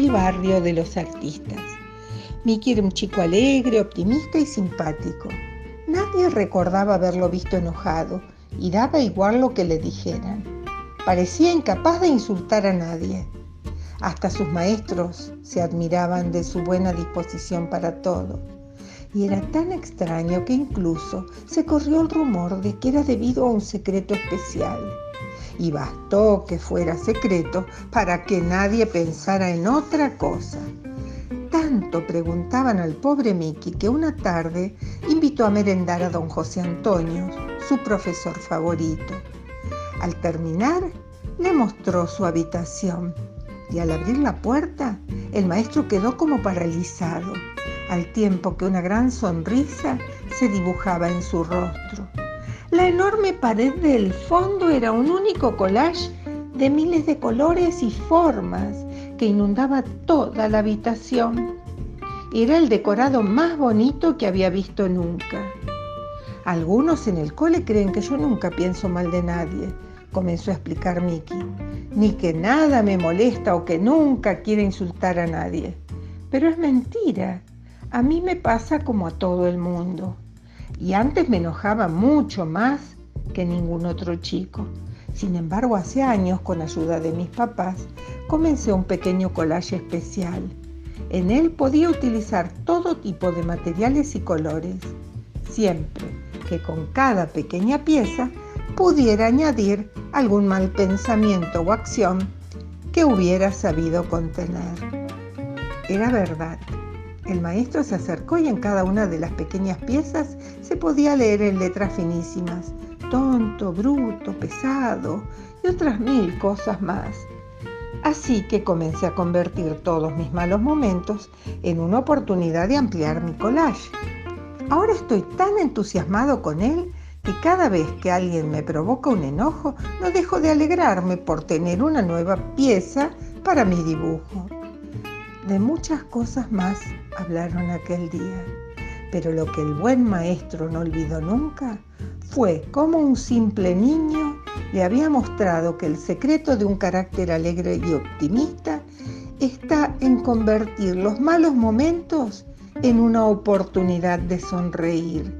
el barrio de los artistas. Mickey era un chico alegre, optimista y simpático. Nadie recordaba haberlo visto enojado y daba igual lo que le dijeran. Parecía incapaz de insultar a nadie. Hasta sus maestros se admiraban de su buena disposición para todo. Y era tan extraño que incluso se corrió el rumor de que era debido a un secreto especial. Y bastó que fuera secreto para que nadie pensara en otra cosa. Tanto preguntaban al pobre Mickey que una tarde invitó a merendar a don José Antonio, su profesor favorito. Al terminar, le mostró su habitación y al abrir la puerta, el maestro quedó como paralizado, al tiempo que una gran sonrisa se dibujaba en su rostro. La enorme pared del fondo era un único collage de miles de colores y formas que inundaba toda la habitación. Era el decorado más bonito que había visto nunca. Algunos en el cole creen que yo nunca pienso mal de nadie, comenzó a explicar Mickey, ni que nada me molesta o que nunca quiero insultar a nadie. Pero es mentira. A mí me pasa como a todo el mundo. Y antes me enojaba mucho más que ningún otro chico. Sin embargo, hace años, con ayuda de mis papás, comencé un pequeño collage especial. En él podía utilizar todo tipo de materiales y colores, siempre que con cada pequeña pieza pudiera añadir algún mal pensamiento o acción que hubiera sabido contener. Era verdad. El maestro se acercó y en cada una de las pequeñas piezas se podía leer en letras finísimas tonto, bruto, pesado y otras mil cosas más. Así que comencé a convertir todos mis malos momentos en una oportunidad de ampliar mi collage. Ahora estoy tan entusiasmado con él que cada vez que alguien me provoca un enojo, no dejo de alegrarme por tener una nueva pieza para mi dibujo. De muchas cosas más hablaron aquel día, pero lo que el buen maestro no olvidó nunca fue como un simple niño le había mostrado que el secreto de un carácter alegre y optimista está en convertir los malos momentos en una oportunidad de sonreír.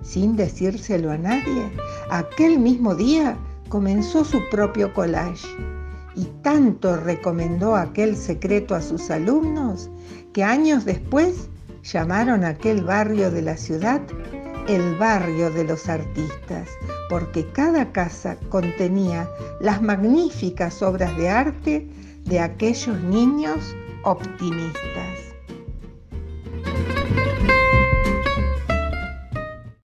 Sin decírselo a nadie, aquel mismo día comenzó su propio collage y tanto recomendó aquel secreto a sus alumnos que años después llamaron a aquel barrio de la ciudad el barrio de los artistas, porque cada casa contenía las magníficas obras de arte de aquellos niños optimistas.